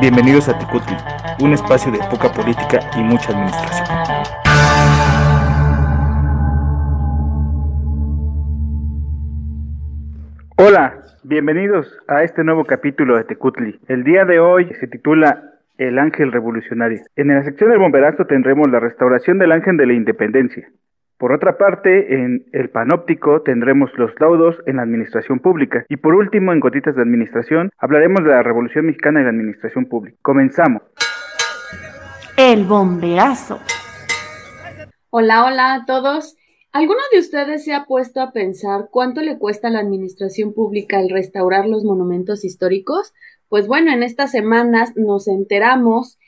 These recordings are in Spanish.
Bienvenidos a Tecutli, un espacio de poca política y mucha administración. Hola, bienvenidos a este nuevo capítulo de Tecutli. El día de hoy se titula El Ángel Revolucionario. En la sección del bomberazo tendremos la restauración del Ángel de la Independencia, por otra parte, en el panóptico tendremos los laudos en la administración pública. Y por último, en Gotitas de Administración, hablaremos de la Revolución Mexicana y la Administración Pública. Comenzamos. El bomberazo. Hola, hola a todos. ¿Alguno de ustedes se ha puesto a pensar cuánto le cuesta a la administración pública el restaurar los monumentos históricos? Pues bueno, en estas semanas nos enteramos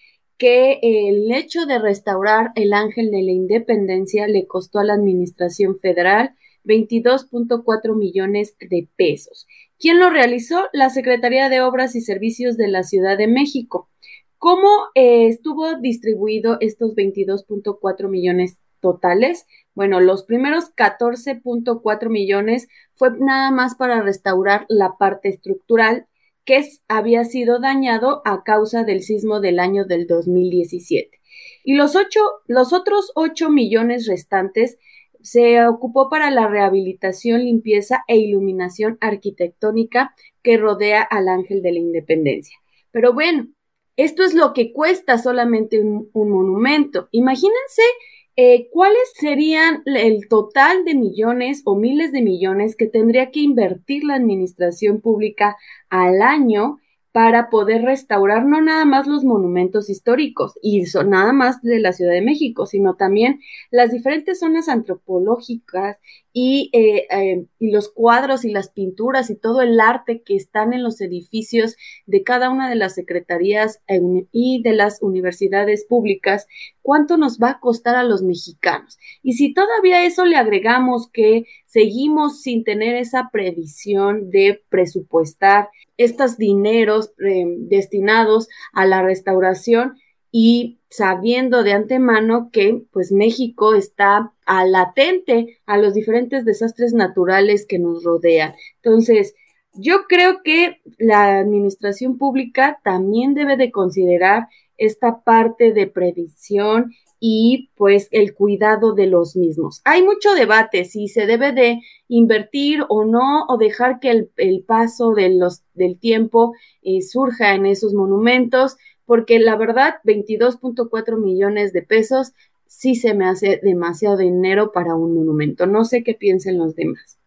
que el hecho de restaurar el Ángel de la Independencia le costó a la Administración Federal 22.4 millones de pesos. ¿Quién lo realizó? La Secretaría de Obras y Servicios de la Ciudad de México. ¿Cómo eh, estuvo distribuido estos 22.4 millones totales? Bueno, los primeros 14.4 millones fue nada más para restaurar la parte estructural que había sido dañado a causa del sismo del año del 2017. Y los, ocho, los otros 8 millones restantes se ocupó para la rehabilitación, limpieza e iluminación arquitectónica que rodea al Ángel de la Independencia. Pero bueno, esto es lo que cuesta solamente un, un monumento. Imagínense eh, ¿cuáles serían el total de millones o miles de millones que tendría que invertir la administración pública al año para poder restaurar no nada más los monumentos históricos y nada más de la Ciudad de México, sino también las diferentes zonas antropológicas y, eh, eh, y, los cuadros y las pinturas y todo el arte que están en los edificios de cada una de las secretarías y de las universidades públicas, cuánto nos va a costar a los mexicanos. Y si todavía eso le agregamos que seguimos sin tener esa previsión de presupuestar estos dineros eh, destinados a la restauración, y sabiendo de antemano que pues México está a latente a los diferentes desastres naturales que nos rodean. Entonces, yo creo que la administración pública también debe de considerar esta parte de previsión y pues el cuidado de los mismos. Hay mucho debate si se debe de invertir o no o dejar que el, paso de los, del tiempo eh, surja en esos monumentos porque la verdad, 22.4 millones de pesos sí se me hace demasiado dinero para un monumento. No sé qué piensen los demás.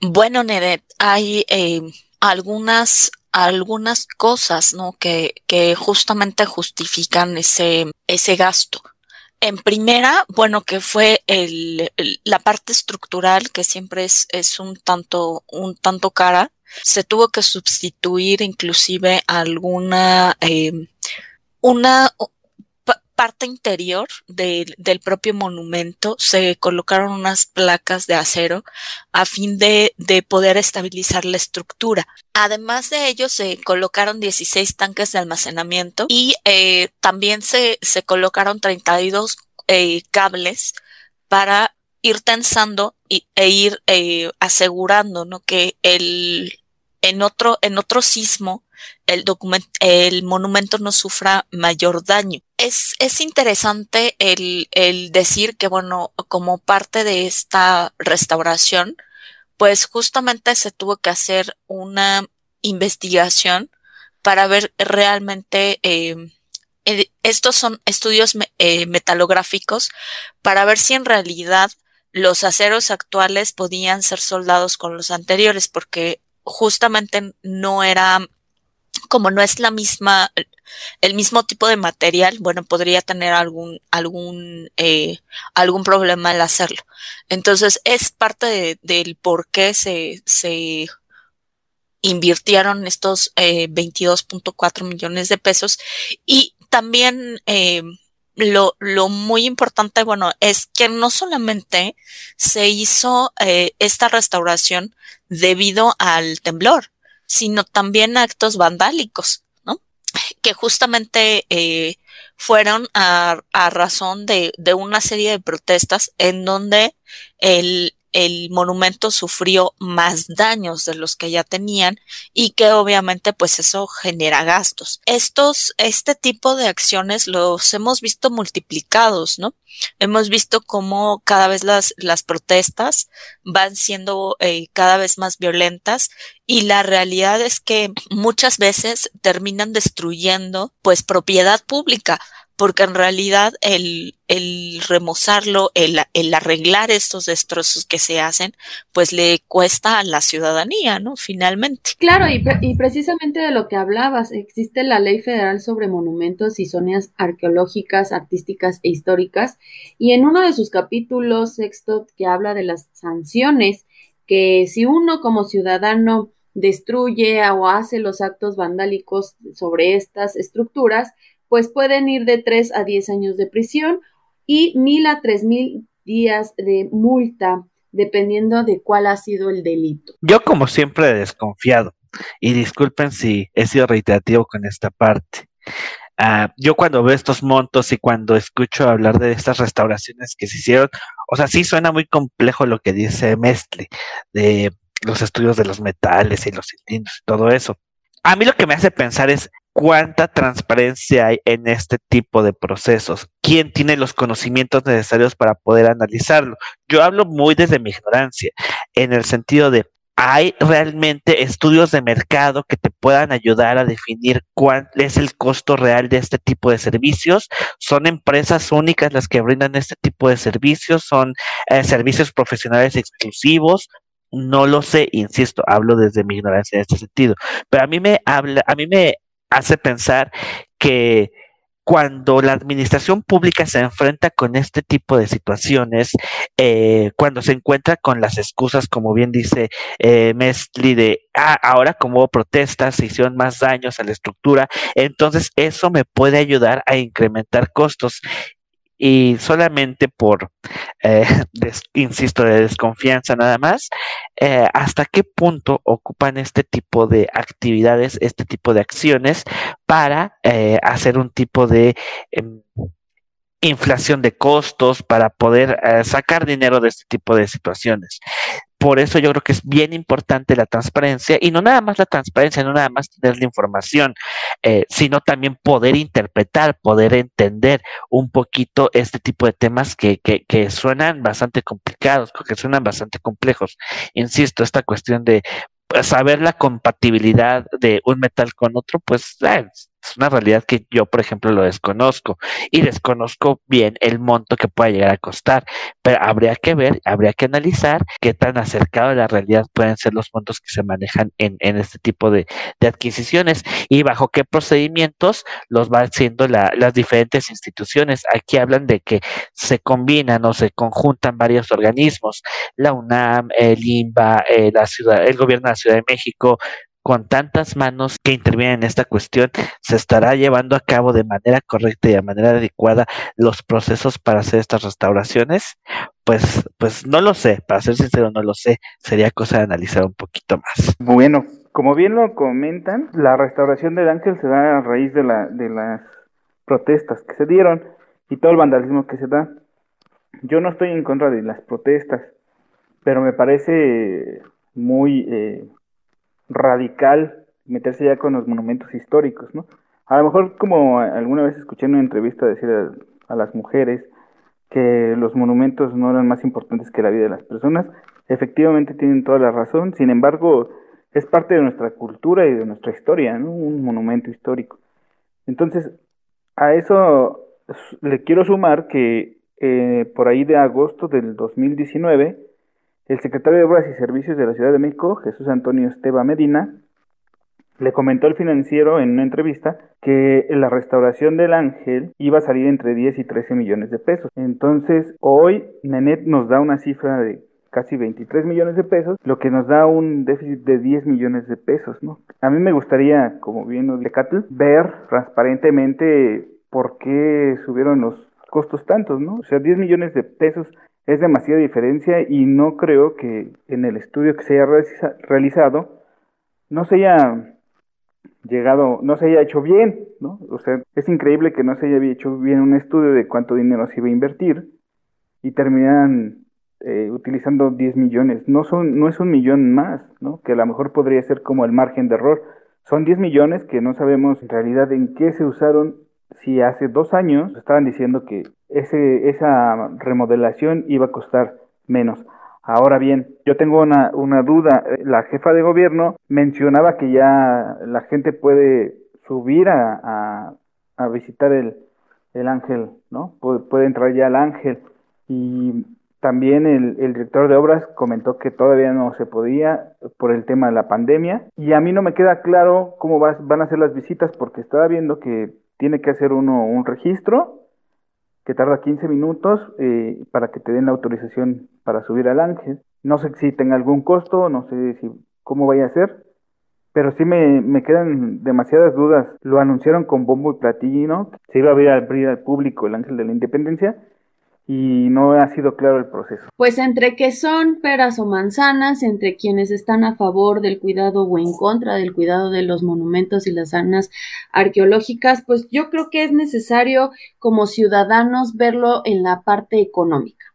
Bueno, Nedet, hay eh, algunas, algunas cosas, ¿no? Que, que justamente justifican ese, ese gasto. En primera, bueno, que fue el, la parte estructural, que siempre es, es un tanto, un tanto cara, se tuvo que sustituir inclusive alguna, eh, una parte interior del propio monumento, se colocaron unas placas de acero a fin de, de, poder estabilizar la estructura. Además de ello, se colocaron 16 tanques de almacenamiento y eh, también se, se colocaron 32 eh, cables para ir tensando y, e ir eh, asegurando ¿no? que el, en otro, en otro sismo el, el monumento no sufra mayor daño. Es, es interesante el, el decir que, bueno, como parte de esta restauración, pues justamente se tuvo que hacer una investigación para ver realmente, eh, estos son estudios eh, metalográficos para ver si en realidad los aceros actuales podían ser soldados con los anteriores, porque justamente no era, como no es la misma, el mismo tipo de material, bueno, podría tener algún, algún, eh, algún problema al hacerlo. Entonces, es parte del por qué se, se invirtieron estos eh, 22.4 millones de pesos y también eh, lo, lo, muy importante, bueno, es que no solamente se hizo eh, esta restauración debido al temblor, sino también actos vandálicos, ¿no? Que justamente eh, fueron a, razón de, una serie de protestas en donde el, el monumento sufrió más daños de los que ya tenían y que obviamente pues eso genera gastos. Estos, este tipo de acciones los hemos visto multiplicados, ¿no? Hemos visto cómo cada vez las, las protestas van siendo eh, cada vez más violentas y la realidad es que muchas veces terminan destruyendo pues propiedad pública porque en realidad el, el remozarlo, el, el, arreglar estos destrozos que se hacen, pues le cuesta a la ciudadanía, ¿no? Finalmente. Claro, y, y precisamente de lo que hablabas, existe la ley federal sobre monumentos y zonas arqueológicas, artísticas e históricas, y en uno de sus capítulos sexto que habla de las sanciones, que si uno como ciudadano destruye o hace los actos vandálicos sobre estas estructuras, pues pueden ir de 3 a 10 años de prisión y mil a tres mil días de multa, dependiendo de cuál ha sido el delito. Yo como siempre he desconfiado, y disculpen si he sido reiterativo con esta parte. Uh, yo cuando veo estos montos y cuando escucho hablar de estas restauraciones que se hicieron, o sea, sí suena muy complejo lo que dice Mestle, de los estudios de los metales y los cilindros y todo eso. A mí lo que me hace pensar es, cuánta transparencia hay en este tipo de procesos, quién tiene los conocimientos necesarios para poder analizarlo. Yo hablo muy desde mi ignorancia, en el sentido de, ¿hay realmente estudios de mercado que te puedan ayudar a definir cuál es el costo real de este tipo de servicios? ¿Son empresas únicas las que brindan este tipo de servicios? ¿Son eh, servicios profesionales exclusivos? No lo sé, insisto, hablo desde mi ignorancia en este sentido, pero a mí me habla, a mí me hace pensar que cuando la administración pública se enfrenta con este tipo de situaciones, eh, cuando se encuentra con las excusas, como bien dice eh, de ah, ahora como protestas se hicieron más daños a la estructura, entonces eso me puede ayudar a incrementar costos y solamente por, eh, insisto, de desconfianza nada más, eh, hasta qué punto ocupan este tipo de actividades, este tipo de acciones para eh, hacer un tipo de em, inflación de costos, para poder sacar dinero de este tipo de situaciones. Por eso yo creo que es bien importante la transparencia y no nada más la transparencia, no nada más tener la información, eh, sino también poder interpretar, poder entender un poquito este tipo de temas que, que, que suenan bastante complicados, que suenan bastante complejos. Insisto, esta cuestión de saber la compatibilidad de un metal con otro, pues eh, es una realidad que yo, por ejemplo, lo desconozco y desconozco bien el monto que pueda llegar a costar, pero habría que ver, habría que analizar qué tan acercado a la realidad pueden ser los montos que se manejan en, en este tipo de, de, adquisiciones y bajo qué procedimientos los van haciendo la, las diferentes instituciones. Aquí hablan de que se combinan o se conjuntan varios organismos, la UNAM, el INBA, eh, la ciudad, el gobierno de la Ciudad de México, con tantas manos que intervienen en esta cuestión, se estará llevando a cabo de manera correcta y de manera adecuada los procesos para hacer estas restauraciones? Pues, pues no lo sé, para ser sincero, no lo sé. Sería cosa de analizar un poquito más. Bueno, como bien lo comentan, la restauración del ángel se da a raíz de, la, de las protestas que se dieron y todo el vandalismo que se da. Yo no estoy en contra de las protestas, pero me parece muy eh, radical meterse ya con los monumentos históricos, ¿no? A lo mejor como alguna vez escuché en una entrevista decir a, las mujeres que los monumentos no eran más importantes que la vida de las personas, efectivamente tienen toda la razón, sin embargo es parte de nuestra cultura y de nuestra historia, ¿no? Un monumento histórico. Entonces, a eso le quiero sumar que eh, por ahí de agosto del 2019, el secretario de Obras y Servicios de la Ciudad de México, Jesús Antonio Esteba Medina, le comentó al financiero en una entrevista que la restauración del ángel iba a salir entre 10 y 13 millones de pesos. Entonces, hoy Nenet nos da una cifra de casi 23 millones de pesos, lo que nos da un déficit de 10 millones de pesos, ¿no? A mí me gustaría, como bien nos Catl, ver transparentemente por qué subieron los costos tantos, ¿no? O sea, 10 millones de pesos es demasiada diferencia y no creo que en el estudio que se haya realizado no se haya llegado, no se haya hecho bien, ¿no? O sea, es increíble que no se haya hecho bien un estudio de cuánto dinero se iba a invertir y terminan eh, utilizando 10 millones. No, son, no es un millón más, ¿no? que a lo mejor podría ser como el margen de error. Son 10 millones que no sabemos en realidad en qué se usaron si hace dos años estaban diciendo que ese, esa remodelación iba a costar menos. Ahora bien, yo tengo una, una duda. La jefa de gobierno mencionaba que ya la gente puede subir a, a, visitar el, el, ángel, ¿no? Puede, entrar ya al ángel. Y también el, el, director de obras comentó que todavía no se podía por el tema de la pandemia. Y a mí no me queda claro cómo van a ser las visitas porque estaba viendo que tiene que hacer uno un registro que tarda 15 minutos eh, para que te den la autorización para subir al ángel. No sé si tenga algún costo, no sé si cómo vaya a ser, pero sí me, me quedan demasiadas dudas. Lo anunciaron con bombo y platillo, se iba a abrir al público el ángel de la independencia, y no ha sido claro el proceso. Pues entre que son peras o manzanas, entre quienes están a favor del cuidado o en contra del cuidado de los monumentos y las zonas arqueológicas, pues yo creo que es necesario como ciudadanos verlo en la parte económica,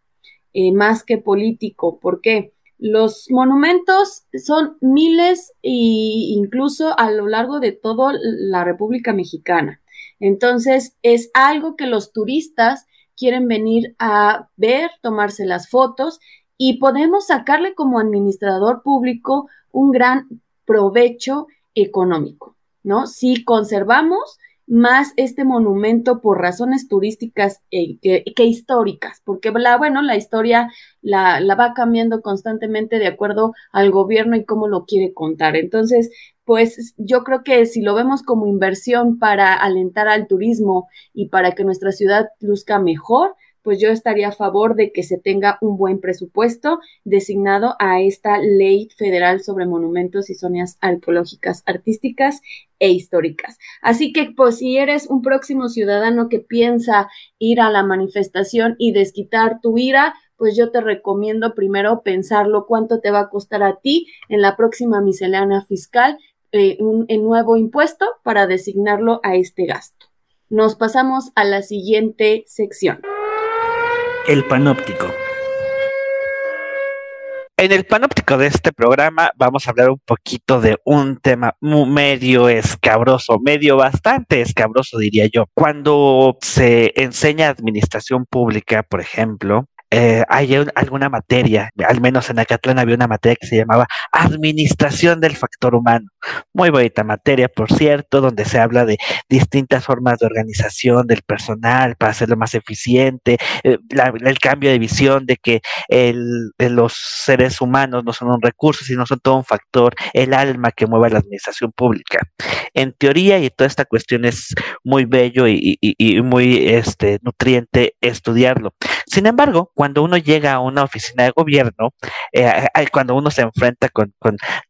eh, más que político. ¿Por qué? Los monumentos son miles e incluso a lo largo de toda la República Mexicana. Entonces, es algo que los turistas quieren venir a ver, tomarse las fotos y podemos sacarle como administrador público un gran provecho económico, ¿no? Si conservamos más este monumento por razones turísticas eh, que, históricas, porque la, bueno, la historia la, la, va cambiando constantemente de acuerdo al gobierno y cómo lo quiere contar. Entonces, pues yo creo que si lo vemos como inversión para alentar al turismo y para que nuestra ciudad luzca mejor, pues yo estaría a favor de que se tenga un buen presupuesto designado a esta ley federal sobre monumentos y zonas arqueológicas, artísticas e históricas. Así que, pues, si eres un próximo ciudadano que piensa ir a la manifestación y desquitar tu ira, pues yo te recomiendo primero pensarlo cuánto te va a costar a ti en la próxima miscelánea fiscal eh, un, nuevo impuesto para designarlo a este gasto. Nos pasamos a la siguiente sección. El panóptico. En el panóptico de este programa vamos a hablar un poquito de un tema medio escabroso, medio bastante escabroso diría yo. Cuando se enseña administración pública, por ejemplo, eh, hay alguna materia, al menos en Acatlán había una materia que se llamaba Administración del Factor Humano. Muy bonita materia, por cierto, donde se habla de distintas formas de organización del personal para hacerlo más eficiente, eh, el cambio de visión de que los seres humanos no son un recurso, sino son todo un factor, el alma que mueve la administración pública. En teoría, y toda esta cuestión es muy bello y, muy este, nutriente estudiarlo. Sin embargo, cuando uno llega a una oficina de gobierno, eh, cuando uno se enfrenta con,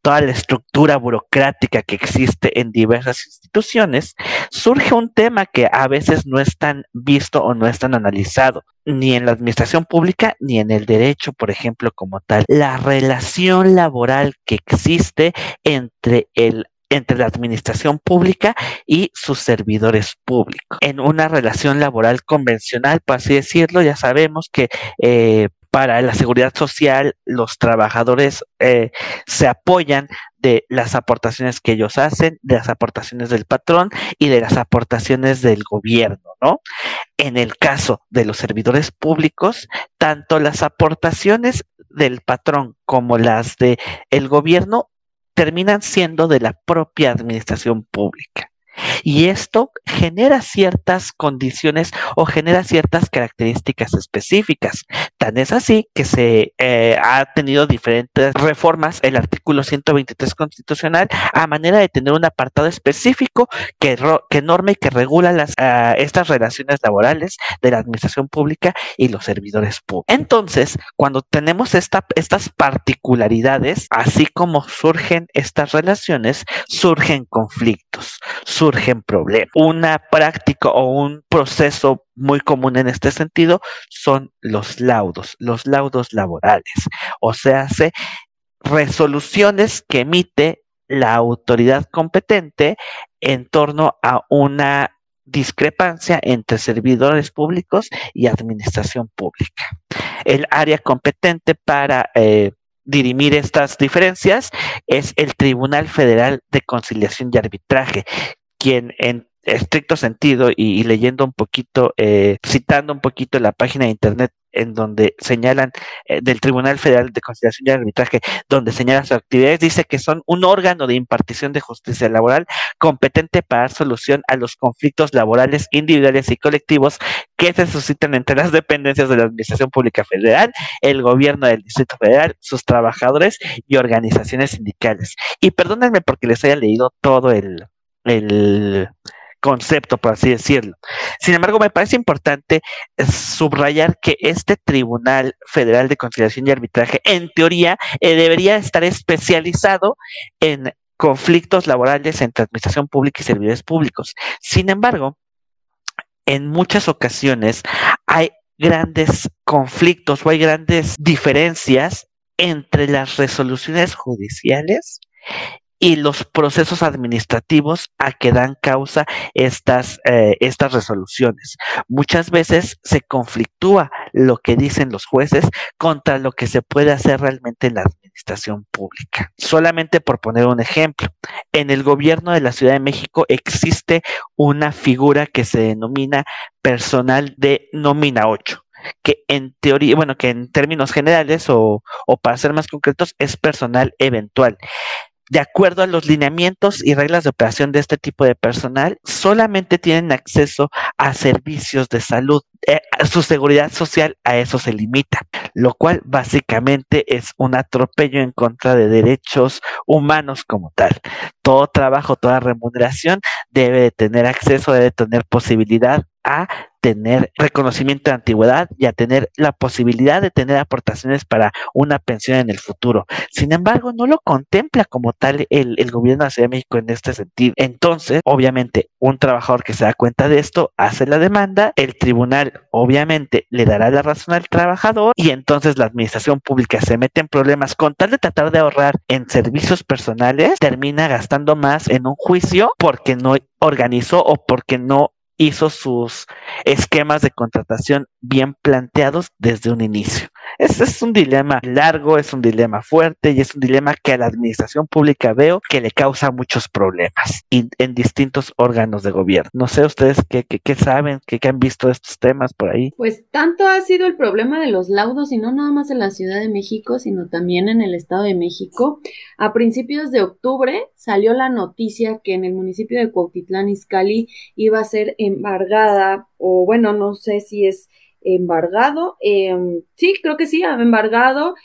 toda la estructura burocrática que existe en diversas instituciones, surge un tema que a veces no es tan visto o no es tan analizado, ni en la administración pública ni en el derecho, por ejemplo, como tal. La relación laboral que existe entre el entre la administración pública y sus servidores públicos. En una relación laboral convencional, por así decirlo, ya sabemos que eh, para la seguridad social los trabajadores eh, se apoyan de las aportaciones que ellos hacen, de las aportaciones del patrón y de las aportaciones del gobierno, ¿no? En el caso de los servidores públicos, tanto las aportaciones del patrón como las del el gobierno terminan siendo de la propia administración pública. Y esto genera ciertas condiciones o genera ciertas características específicas. Tan es así que se eh, ha tenido diferentes reformas el artículo 123 constitucional a manera de tener un apartado específico que, que norma y que regula las, ah, estas relaciones laborales de la administración pública y los servidores públicos. Entonces, cuando tenemos esta, estas particularidades, así como surgen estas relaciones, surgen conflictos, problemas. Una práctica o un proceso muy común en este sentido son los laudos, los laudos laborales. O sea, hace resoluciones que emite la autoridad competente en torno a una discrepancia entre servidores públicos y administración pública. el área competente para eh, dirimir estas diferencias es el Tribunal Federal de Conciliación y Arbitraje, quien en estricto sentido y, leyendo un poquito, eh, citando un poquito la página de internet en donde señalan eh, del Tribunal Federal de Conciliación y Arbitraje, donde señala sus actividades, dice que son un órgano de impartición de justicia laboral competente para dar solución a los conflictos laborales individuales y colectivos que se suscitan entre las dependencias de la Administración Pública Federal, el gobierno del Distrito Federal, sus trabajadores y organizaciones sindicales. Y perdónenme porque les haya leído todo el, el concepto, por así decirlo. Sin embargo, me parece importante eh, subrayar que este Tribunal Federal de Conciliación y Arbitraje, en teoría, eh, debería estar especializado en conflictos laborales entre administración pública y servidores públicos. Sin embargo, en muchas ocasiones hay grandes conflictos o hay grandes diferencias entre las resoluciones judiciales y los procesos administrativos a que dan causa estas, eh, estas resoluciones. Muchas veces se conflictúa lo que dicen los jueces contra lo que se puede hacer realmente en la administración pública. Solamente por poner un ejemplo, en el gobierno de la Ciudad de México existe una figura que se denomina personal de nómina 8 que en teoría, bueno, que en términos generales o, o, para ser más concretos, es personal eventual de acuerdo a los lineamientos y reglas de operación de este tipo de personal, solamente tienen acceso a servicios de salud. Eh, su seguridad social a eso se limita, lo cual básicamente es un atropello en contra de derechos humanos como tal. Todo trabajo, toda remuneración debe de tener acceso, debe tener posibilidad a tener reconocimiento de antigüedad y a tener la posibilidad de tener aportaciones para una pensión en el futuro. Sin embargo, no lo contempla como tal el, gobierno de la Ciudad de México en este sentido. Entonces, obviamente, un trabajador que se da cuenta de esto hace la demanda, el tribunal obviamente le dará la razón al trabajador y entonces la administración pública se mete en problemas con tal de tratar de ahorrar en servicios personales, termina gastando más en un juicio porque no organizó o porque no hizo sus esquemas de contratación bien planteados desde un inicio. Este es un dilema largo, es un dilema fuerte y es un dilema que a la administración pública veo que le causa muchos problemas en distintos órganos de gobierno. No sé ustedes qué, qué, saben, qué, qué, han visto estos temas por ahí. Pues tanto ha sido el problema de los laudos y no nada más en la Ciudad de México, sino también en el Estado de México. A principios de octubre salió la noticia que en el municipio de Cuautitlán Izcalli iba a ser embargada o bueno, no sé si es embargado, em, sí, creo que sí, embargado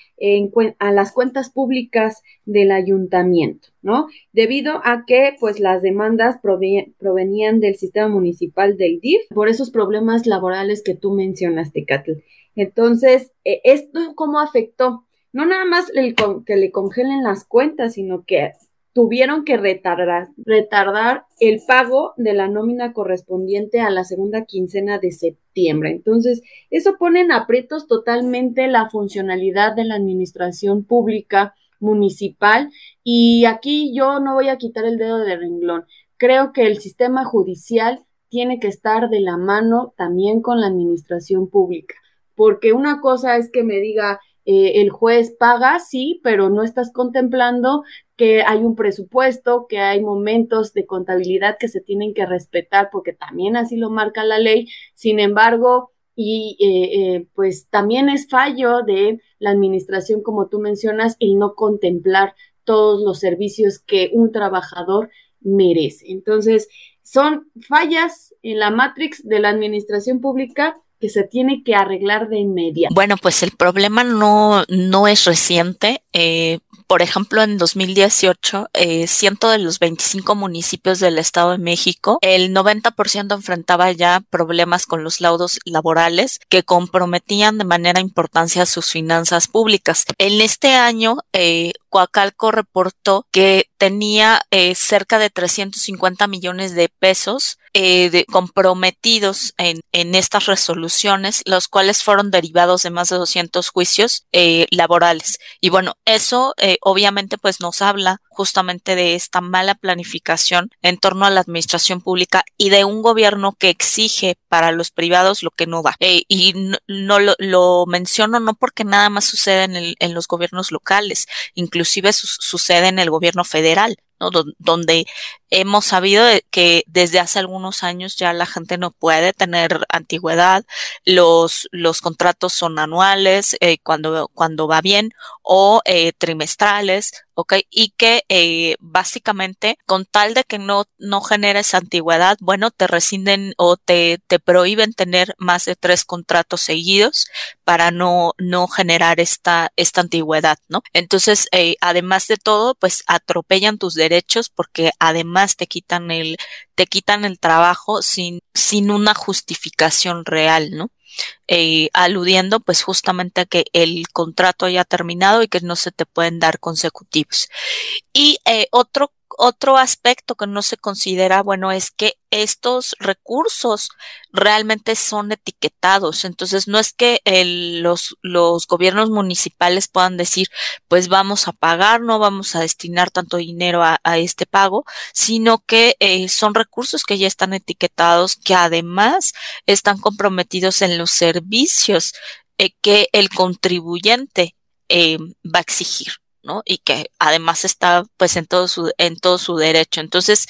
a las cuentas públicas del ayuntamiento, ¿no? Debido a que, pues, las demandas provenían del sistema municipal del DIF por esos problemas laborales que tú mencionaste, Catl. Entonces, e, ¿esto cómo afectó? No nada más que le congelen las cuentas, sino que tuvieron que retardar, retardar el pago de la nómina correspondiente a la segunda quincena de septiembre. Entonces, eso pone en aprietos totalmente la funcionalidad de la administración pública municipal y aquí yo no voy a quitar el dedo de renglón. Creo que el sistema judicial tiene que estar de la mano también con la administración pública, porque una cosa es que me diga, eh, el juez paga, sí, pero no estás contemplando que hay un presupuesto, que hay momentos de contabilidad que se tienen que respetar porque también así lo marca la ley. Sin embargo, y eh, eh, pues también es fallo de la administración, como tú mencionas, el no contemplar todos los servicios que un trabajador merece. Entonces, son fallas en la matrix de la administración pública que se tiene que arreglar de inmediato. Bueno, pues el problema no, no es reciente. Eh, por ejemplo, en 2018, eh, ciento de los 25 municipios del Estado de México, el 90% enfrentaba ya problemas con los laudos laborales que comprometían de manera importante sus finanzas públicas. En este año, eh, Coacalco reportó que tenía eh, cerca de 350 millones de pesos eh, comprometidos en, estas resoluciones, los cuales fueron derivados de más de 200 juicios eh, laborales. Y bueno, eso obviamente pues nos habla justamente de esta mala planificación en torno a la administración pública y de un gobierno que exige para los privados lo que no da. Eh, y no, lo, menciono no porque nada más sucede en, en los gobiernos locales, inclusive sucede en el gobierno federal. ¿no? donde hemos sabido que desde hace algunos años ya la gente no puede tener antigüedad, los, los contratos son anuales eh, cuando, cuando va bien o eh, trimestrales, ¿ok? Y que eh, básicamente con tal de que no, no generes antigüedad, bueno, te rescinden o te, te prohíben tener más de tres contratos seguidos para no, no generar esta, esta antigüedad, ¿no? Entonces, además de todo, pues atropellan tus derechos porque además te quitan el, te quitan el trabajo sin, sin una justificación real, ¿no? Eh, aludiendo pues justamente a que el contrato haya terminado y que no se te pueden dar consecutivos. Y eh, otro otro aspecto que no se considera bueno es que estos recursos realmente son etiquetados. Entonces, no es que los, los gobiernos municipales puedan decir, pues vamos a pagar, no vamos a destinar tanto dinero a, este pago, sino que eh, son recursos que ya están etiquetados, que además están comprometidos en los servicios eh, que el contribuyente eh, va a exigir. ¿No? Y que además está pues en todo su, en todo su derecho. Entonces,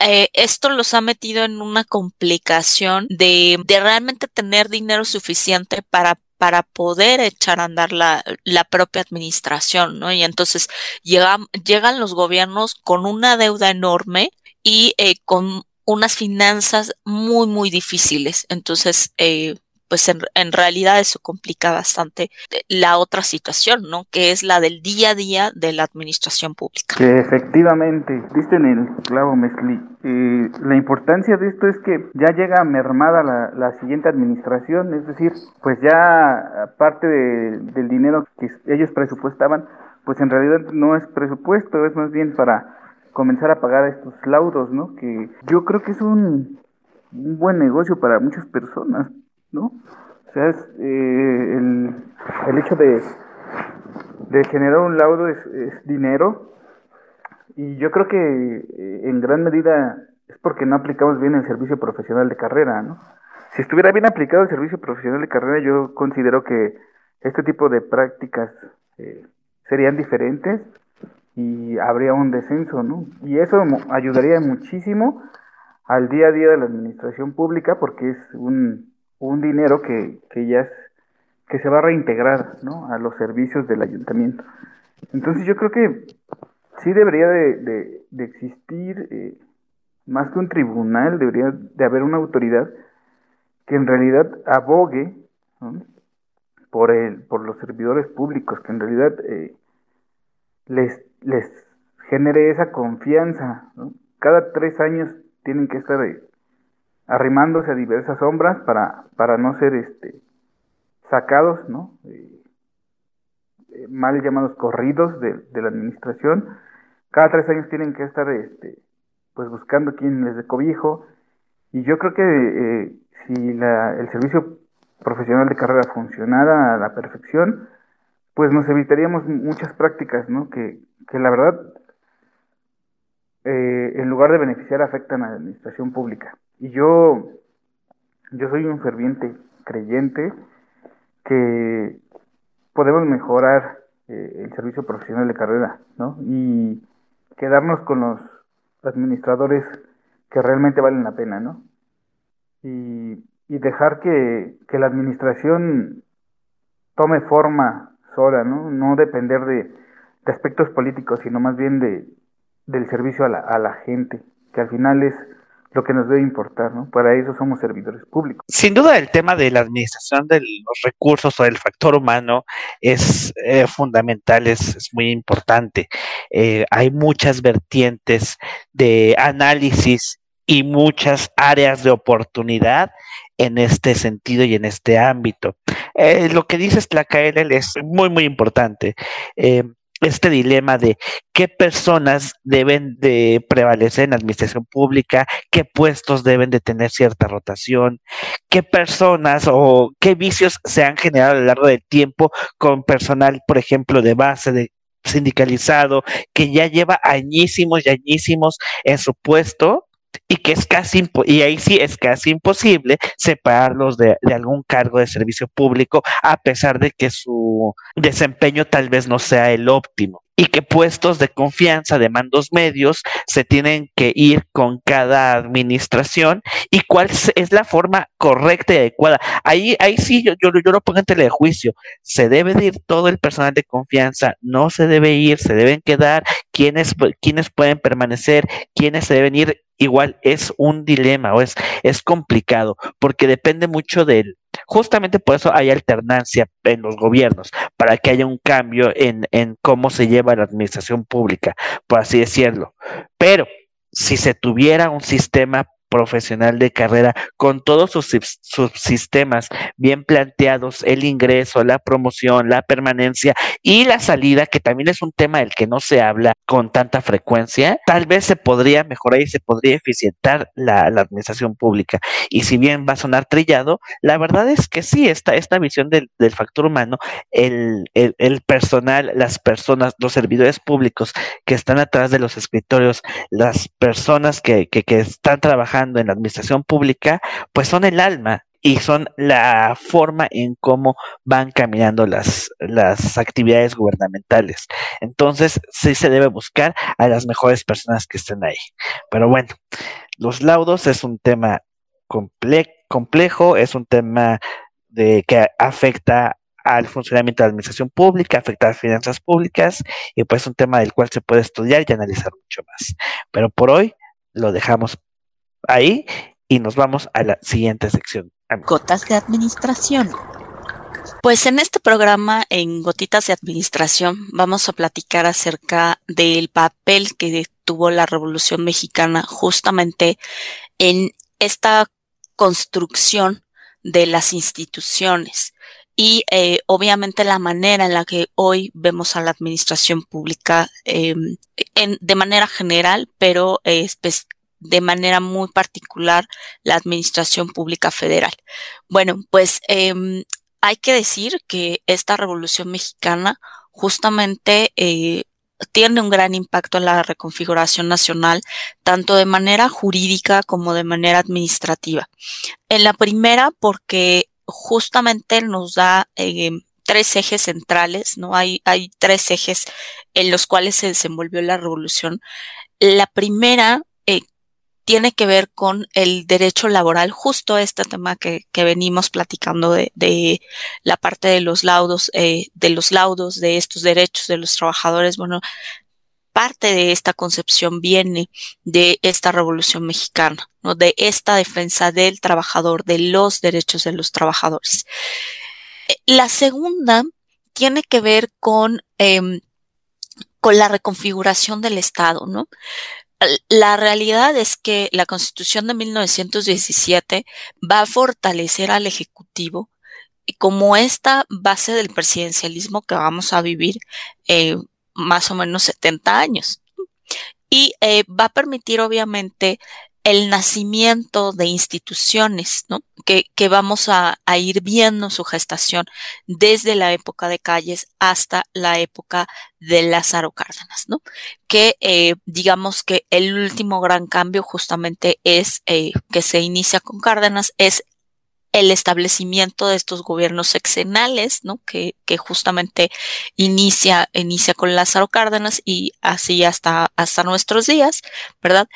eh, esto los ha metido en una complicación de, de realmente tener dinero suficiente para para poder echar a andar la, la propia administración, ¿no? Y entonces llegan, llegan los gobiernos con una deuda enorme y eh, con unas finanzas muy, muy difíciles. Entonces, eh, pues en, realidad eso complica bastante la otra situación, ¿no? Que es la del día a día de la administración pública. Que efectivamente, viste en el clavo Mesli. Eh, la importancia de esto es que ya llega mermada la, siguiente administración, es decir, pues ya aparte del dinero que ellos presupuestaban, pues en realidad no es presupuesto, es más bien para comenzar a pagar estos laudos, ¿no? Que yo creo que es un, un buen negocio para muchas personas, ¿no? O sea, es, eh, el, el, hecho de, de generar un laudo es, dinero y yo creo que eh, en gran medida es porque no aplicamos bien el servicio profesional de carrera, ¿no? Si estuviera bien aplicado el servicio profesional de carrera, yo considero que este tipo de prácticas eh, serían diferentes y habría un descenso, ¿no? Y eso ayudaría muchísimo al día a día de la administración pública porque es un, un dinero que, que ya es, que se va a reintegrar ¿no? a los servicios del ayuntamiento. Entonces yo creo que sí debería de, de, existir, eh, más que un tribunal, debería de haber una autoridad que en realidad abogue por, el, por los servidores públicos, que en realidad eh, les, les genere esa confianza. Cada tres años tienen que estar eh, arrimándose a diversas sombras para, para no ser este, sacados, ¿no? Eh, mal llamados corridos de, la administración. Cada tres años tienen que estar este, pues buscando quién les dé cobijo. Y yo creo que eh, si la, el servicio profesional de carrera funcionara a la perfección, pues nos evitaríamos muchas prácticas, ¿no? Que, que la verdad, en lugar de beneficiar, afectan a la administración pública. Y yo, yo soy un ferviente creyente que podemos mejorar eh, el servicio profesional de carrera, ¿no? Y quedarnos con los administradores que realmente valen la pena, ¿no? Y, y dejar que, que, la administración tome forma sola, ¿no? No depender de, de aspectos políticos, sino más bien de, del servicio a la, a la gente, que al final es lo que nos debe importar, ¿no? Para eso somos servidores públicos. Sin duda el tema de la administración de los recursos o del factor humano es eh, fundamental, es, muy importante. Eh, hay muchas vertientes de análisis y muchas áreas de oportunidad en este sentido y en este ámbito. Eh, lo que dices, la KLL, es muy, muy importante este dilema de qué personas deben de prevalecer en la administración pública, qué puestos deben de tener cierta rotación, qué personas o qué vicios se han generado a lo largo del tiempo con personal, por ejemplo, de base de sindicalizado, que ya lleva añísimos y añísimos en su puesto y que es casi, y ahí sí es casi imposible separarlos de, de, algún cargo de servicio público, a pesar de que su desempeño tal vez no sea el óptimo y que puestos de confianza de mandos medios se tienen que ir con cada administración y cuál es la forma correcta y adecuada. Ahí, ahí sí, yo, yo, yo lo pongo en telejuicio. Se debe de ir todo el personal de confianza, no se debe ir, se deben quedar, quiénes, quiénes pueden permanecer, quiénes se deben ir igual es un dilema o es, es complicado porque depende mucho del, justamente por eso hay alternancia en los gobiernos, para que haya un cambio en, en cómo se lleva la administración pública, por así decirlo. Pero si se tuviera un sistema profesional de carrera con todos sus, sus, sistemas bien planteados, el ingreso, la promoción, la permanencia y la salida, que también es un tema del que no se habla con tanta frecuencia, tal vez se podría mejorar y se podría eficientar la, administración pública. Y si bien va a sonar trillado, la verdad es que sí, esta, esta visión del, del factor humano, el, el, personal, las personas, los servidores públicos que están atrás de los escritorios, las personas que, que están trabajando, en la administración pública, pues son el alma y son la forma en cómo van caminando las, las actividades gubernamentales. Entonces, sí se debe buscar a las mejores personas que estén ahí. Pero bueno, los laudos es un tema comple complejo, es un tema de que afecta al funcionamiento de la administración pública, afecta a las finanzas públicas y pues es un tema del cual se puede estudiar y analizar mucho más. Pero por hoy lo dejamos ahí y nos vamos a la siguiente sección. Gotas de administración. Pues en este programa, en Gotitas de Administración, vamos a platicar acerca del papel que tuvo la Revolución Mexicana justamente en esta construcción de las instituciones y eh, obviamente la manera en la que hoy vemos a la administración pública eh, en, de manera general, pero eh, de manera muy particular la Administración Pública Federal. Bueno, pues eh, hay que decir que esta Revolución Mexicana justamente eh, tiene un gran impacto en la reconfiguración nacional, tanto de manera jurídica como de manera administrativa. En la primera, porque justamente nos da eh, tres ejes centrales, ¿no? Hay, hay tres ejes en los cuales se desenvolvió la revolución. La primera tiene que ver con el derecho laboral, justo este tema que, venimos platicando de, la parte de los laudos, eh, de los laudos, de estos derechos de los trabajadores. Bueno, parte de esta concepción viene de esta revolución mexicana, ¿no? de esta defensa del trabajador, de los derechos de los trabajadores. Eh, la segunda tiene que ver con, eh, con la reconfiguración del Estado, ¿no? La realidad es que la Constitución de 1917 va a fortalecer al Ejecutivo como esta base del presidencialismo que vamos a vivir eh, más o menos 70 años. Y eh, va a permitir, obviamente, el nacimiento de instituciones, ¿no? Que, que vamos a, a, ir viendo su gestación desde la época de Calles hasta la época de Lázaro Cárdenas, ¿no? Que eh, digamos que el último gran cambio justamente es eh, que se inicia con Cárdenas, es el establecimiento de estos gobiernos sexenales, ¿no? Que, que justamente inicia, inicia con Lázaro Cárdenas y así hasta, hasta nuestros días, ¿verdad?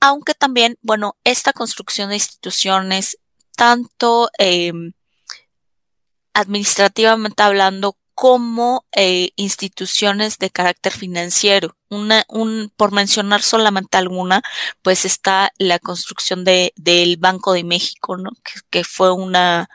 Aunque también, bueno, esta construcción de instituciones, tanto eh, administrativamente hablando como eh, instituciones de carácter financiero. Una, un, por mencionar solamente alguna, pues está la construcción de, del Banco de México, ¿no? Que, que fue una,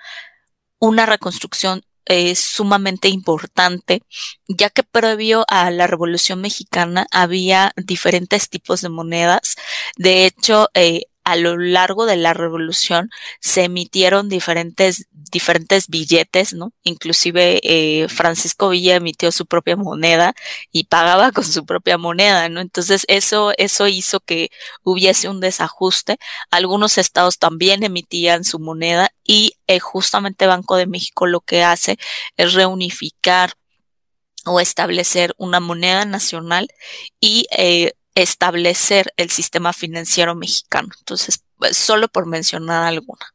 una reconstrucción es sumamente importante, ya que previo a la Revolución Mexicana había diferentes tipos de monedas. De hecho, eh, a lo largo de la revolución se emitieron diferentes, diferentes billetes, ¿no? Inclusive eh, Francisco Villa emitió su propia moneda y pagaba con su propia moneda, ¿no? Entonces eso, eso hizo que hubiese un desajuste. Algunos estados también emitían su moneda y eh, justamente Banco de México lo que hace es reunificar o establecer una moneda nacional y eh, establecer el sistema financiero mexicano. Entonces, pues, solo por mencionar alguna.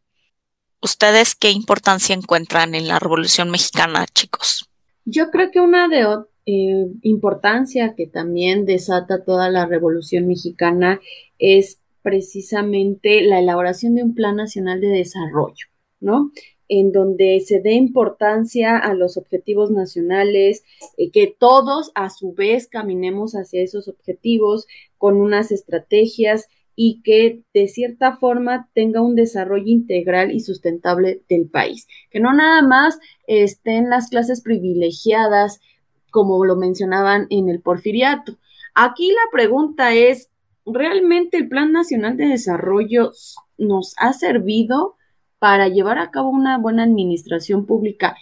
¿Ustedes qué importancia encuentran en la Revolución Mexicana, chicos? Yo creo que una de eh, importancia que también desata toda la Revolución Mexicana es precisamente la elaboración de un Plan Nacional de Desarrollo, ¿no? En donde se dé importancia a los objetivos nacionales, eh, que todos a su vez caminemos hacia esos objetivos con unas estrategias y que de cierta forma tenga un desarrollo integral y sustentable del país, que no nada más estén las clases privilegiadas, como lo mencionaban en el porfiriato. Aquí la pregunta es, ¿realmente el Plan Nacional de Desarrollo nos ha servido? Para llevar a cabo una buena administración pública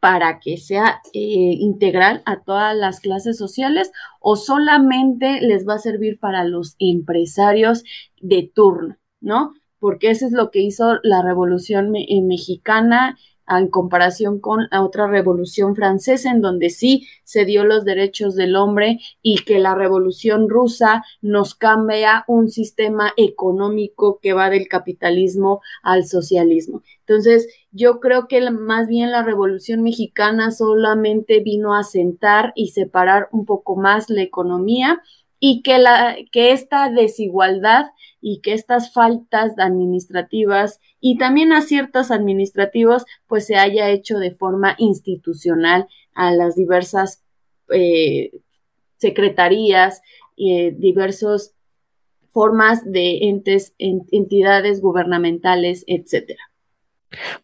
para que sea eh, integral a todas las clases sociales o solamente les va a servir para los empresarios de turno, ¿no? Porque eso es lo que hizo la Revolución eh, Mexicana en comparación con la otra revolución francesa, en donde sí se dio los derechos del hombre y que la revolución rusa nos cambia un sistema económico que va del capitalismo al socialismo. Entonces, yo creo que más bien la revolución mexicana solamente vino a sentar y separar un poco más la economía y que, la, que esta desigualdad y que estas faltas administrativas y también aciertos administrativos pues se haya hecho de forma institucional a las diversas eh, secretarías y eh, diversas formas de entes, entidades gubernamentales, etcétera.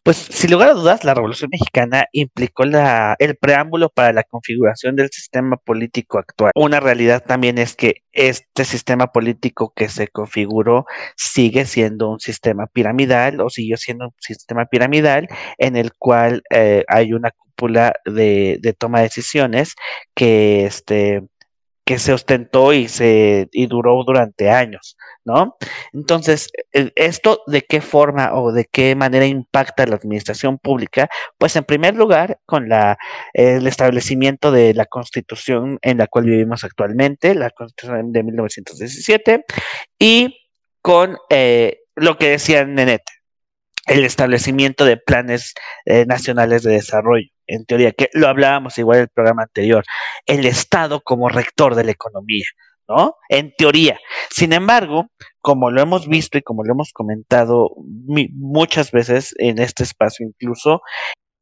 Pues sin lugar a dudas, la Revolución Mexicana implicó el preámbulo para la configuración del sistema político actual. Una realidad también es que este sistema político que se configuró sigue siendo un sistema piramidal o siguió siendo un sistema piramidal en el cual eh, hay una cúpula de, de toma de decisiones que este que se ostentó y se y duró durante años, ¿no? Entonces, eh, esto de qué forma o de qué manera impacta la administración pública, pues en primer lugar con la el establecimiento de la Constitución en la cual vivimos actualmente, la Constitución de 1917 y con eh, lo que decía Nenet, el establecimiento de planes eh, nacionales de desarrollo en teoría, que lo hablábamos igual en el programa anterior, el Estado como rector de la economía, ¿no? En teoría. Sin embargo, como lo hemos visto y como lo hemos comentado muchas veces en este espacio incluso,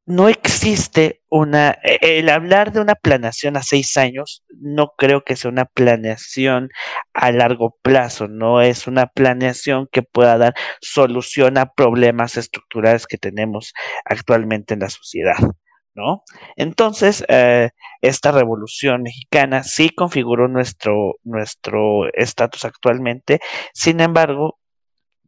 no existe una, el hablar de una planeación a seis años, no creo que sea una planeación a largo plazo, no es una planeación que pueda dar solución a problemas estructurales que tenemos actualmente en la sociedad. ¿No? Entonces, eh, esta revolución mexicana sí configuró nuestro estatus actualmente, sin embargo,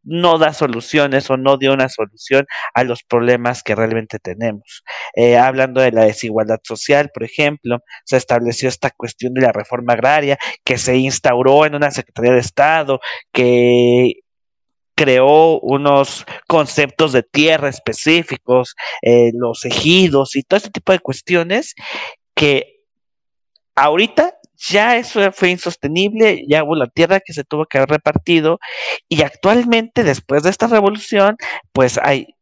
no da soluciones o no dio una solución a los problemas que realmente tenemos. Eh, hablando de la desigualdad social, por ejemplo, se estableció esta cuestión de la reforma agraria que se instauró en una Secretaría de Estado, que creó unos conceptos de tierra específicos, eh, los ejidos y todo este tipo de cuestiones que ahorita ya eso fue insostenible, ya hubo la tierra que se tuvo que haber repartido y actualmente después de esta revolución pues hay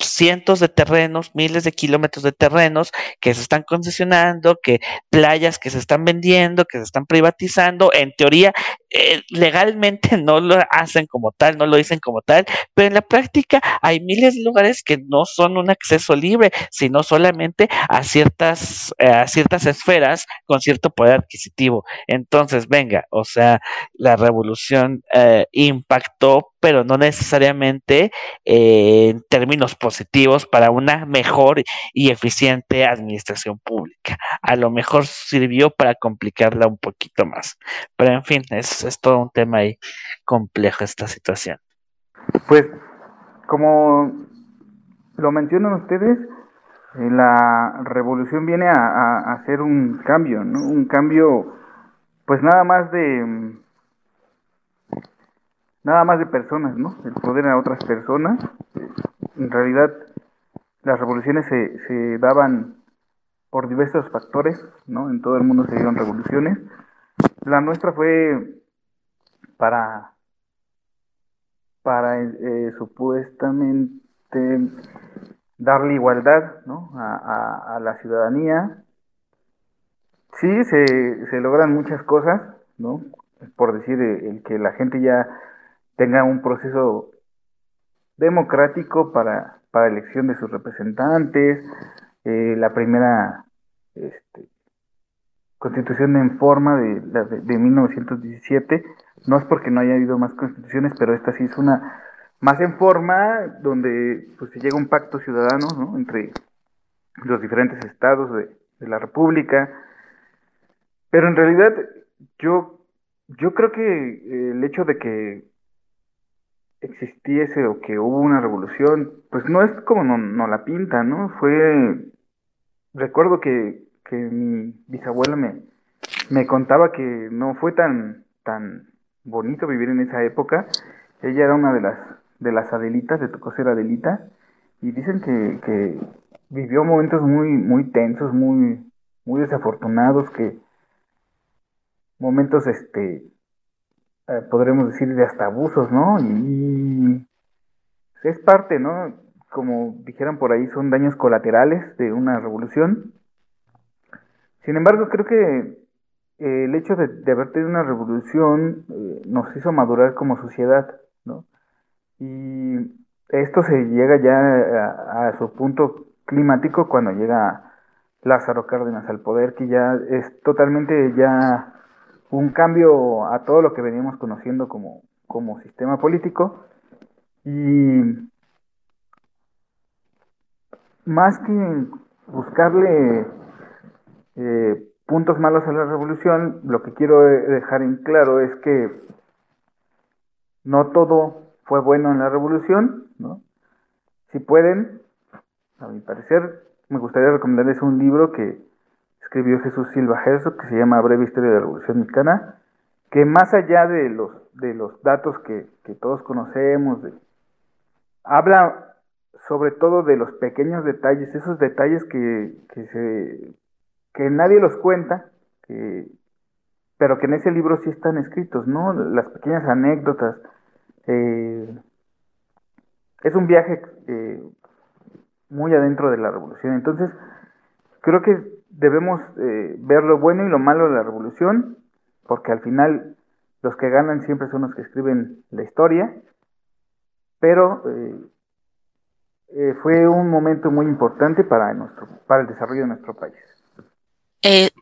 cientos de terrenos, miles de kilómetros de terrenos que se están concesionando, que playas que se están vendiendo, que se están privatizando. En teoría, eh, legalmente no lo hacen como tal, no lo dicen como tal, pero en la práctica hay miles de lugares que no son un acceso libre, sino solamente a ciertas, eh, a ciertas esferas con cierto poder adquisitivo. Entonces, venga, o sea, la revolución eh, impactó pero no necesariamente en términos positivos para una mejor y eficiente administración pública. A lo mejor sirvió para complicarla un poquito más. Pero en fin, es, es todo un tema ahí complejo esta situación. Pues, como lo mencionan ustedes, eh, la revolución viene a, hacer un cambio, ¿no? Un cambio, pues nada más de nada más de personas, ¿no? El poder a otras personas. En realidad, las revoluciones se, se daban por diversos factores, ¿no? En todo el mundo se dieron revoluciones. La nuestra fue para, para eh, supuestamente darle igualdad ¿no? a, a, la ciudadanía. Sí, se, se logran muchas cosas, ¿no? Por decir, eh, el que la gente ya tenga un proceso democrático para, para elección de sus representantes, eh, la primera este, constitución en forma de, de, de, 1917, no es porque no haya habido más constituciones, pero esta sí es una más en forma donde pues se llega a un pacto ciudadano ¿no? entre los diferentes estados de, de la república, pero en realidad yo, yo creo que el hecho de que existiese o que hubo una revolución, pues no es como no, no la pinta, ¿no? Fue, recuerdo que, que mi bisabuela me, me contaba que no fue tan, tan bonito vivir en esa época. Ella era una de las, de las Adelitas, le tocó ser Adelita, y dicen que, que vivió momentos muy, muy tensos, muy, muy desafortunados, que momentos este eh, podremos decir, de hasta abusos, ¿no? Y es parte, ¿no? Como dijeran por ahí, son daños colaterales de una revolución. Sin embargo, creo que eh, el hecho de, haber tenido una revolución eh, nos hizo madurar como sociedad, ¿no? Y esto se llega ya a, a, su punto climático cuando llega Lázaro Cárdenas al poder, que ya es totalmente ya un cambio a todo lo que veníamos conociendo como, como sistema político y más que buscarle eh, puntos malos a la revolución, lo que quiero dejar en claro es que no todo fue bueno en la revolución, ¿no? Si pueden, a mi parecer, me gustaría recomendarles un libro que escribió Jesús Silva Herzog, que se llama Breve Historia de la Revolución Mexicana, que más allá de los, de los datos que, todos conocemos, habla sobre todo de los pequeños detalles, esos detalles que, que, que nadie los cuenta, pero que en ese libro sí están escritos, ¿no? Las pequeñas anécdotas. Eh, es un viaje eh, muy adentro de la revolución. Entonces, creo que debemos eh, ver lo bueno y lo malo de la revolución, porque al final los que ganan siempre son los que escriben la historia, pero eh, eh, fue un momento muy importante para, nuestro, para el desarrollo de nuestro país.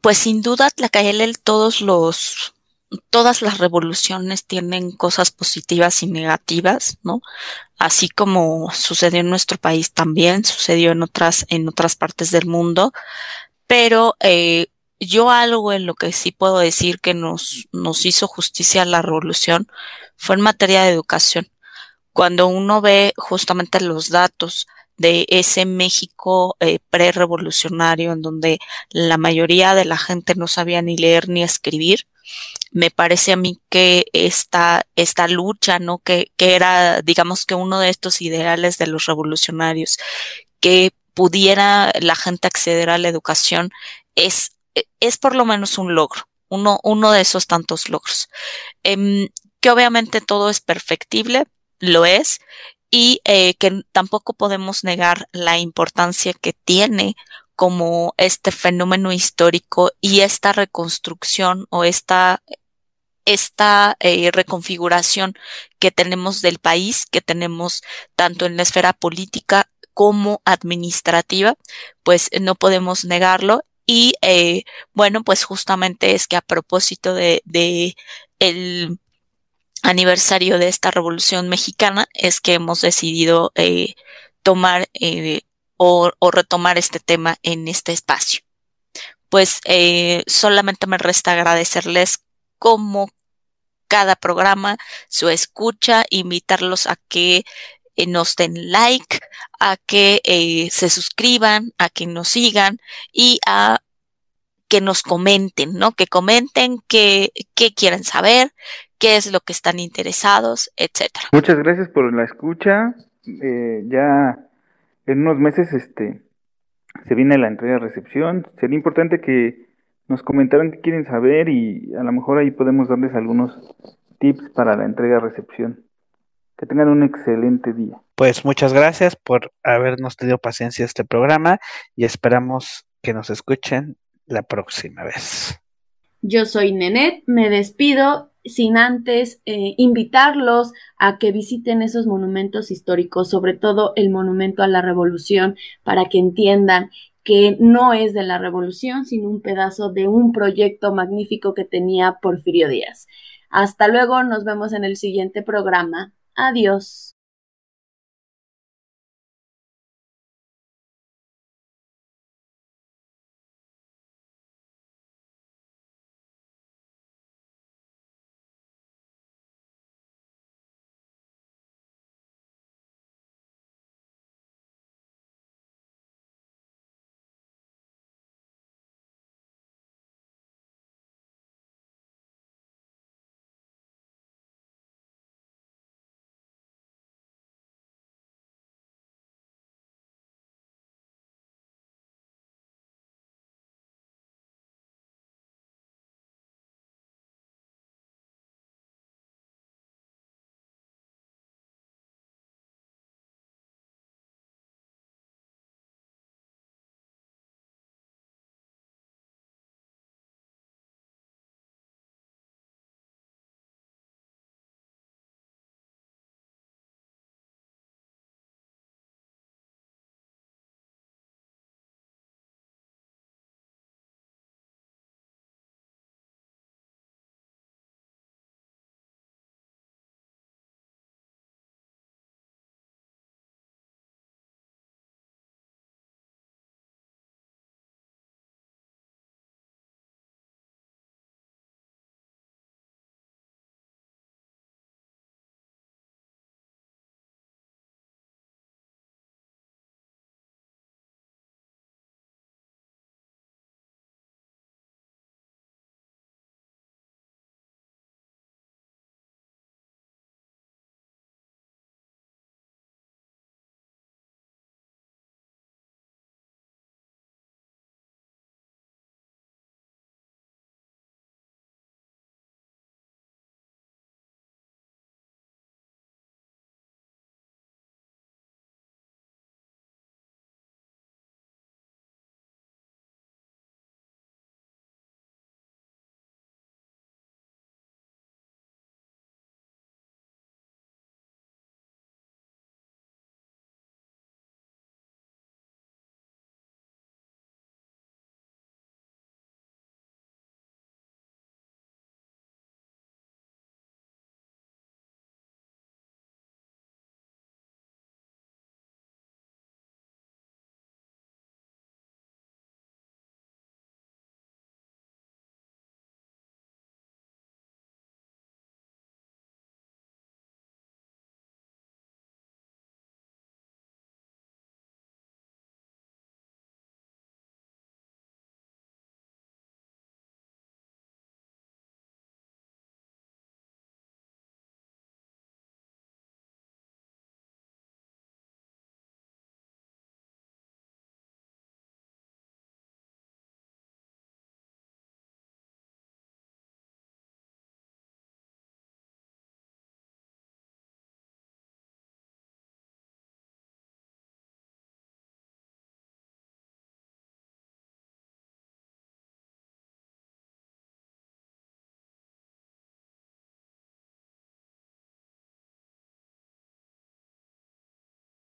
pues sin duda, Tlacaelel, todos los todas las revoluciones tienen cosas positivas y negativas, ¿no? Así como sucedió en nuestro país también, sucedió en otras, en otras partes del mundo pero eh, yo algo en lo que sí puedo decir que nos, nos hizo justicia la revolución fue en materia de educación. Cuando uno ve justamente los datos de ese México eh, prerevolucionario en donde la mayoría de la gente no sabía ni leer ni escribir, me parece a mí que esta, esta lucha, ¿no? Que, que era, digamos que uno de estos ideales de los revolucionarios, que pudiera la gente acceder a la educación es, es por lo menos un logro, uno, uno de esos tantos logros. Eh, que obviamente todo es perfectible, lo es, y eh, que tampoco podemos negar la importancia que tiene como este fenómeno histórico y esta reconstrucción o esta esta eh, reconfiguración que tenemos del país, que tenemos tanto en la esfera política como administrativa, pues no podemos negarlo. Y eh, bueno, pues justamente es que a propósito de, el aniversario de esta revolución mexicana es que hemos decidido eh, tomar eh, o, retomar este tema en este espacio. Pues solamente me resta agradecerles como cada programa, su escucha, invitarlos a que eh, nos den like, a que eh, se suscriban, a que nos sigan y a que nos comenten, ¿no? Que comenten qué, qué quieren saber, qué es lo que están interesados, etcétera. Muchas gracias por la escucha. Eh, ya en unos meses este se viene la entrega-recepción. Sería importante que nos comentaran qué quieren saber y a lo mejor ahí podemos darles algunos tips para la entrega-recepción. Que tengan un excelente día. Pues muchas gracias por habernos tenido paciencia este programa y esperamos que nos escuchen la próxima vez. Yo soy Nenet, me despido sin antes eh, invitarlos a que visiten esos monumentos históricos, sobre todo el monumento a la revolución, para que entiendan que no es de la revolución, sino un pedazo de un proyecto magnífico que tenía Porfirio Díaz. Hasta luego, nos vemos en el siguiente programa. Adiós.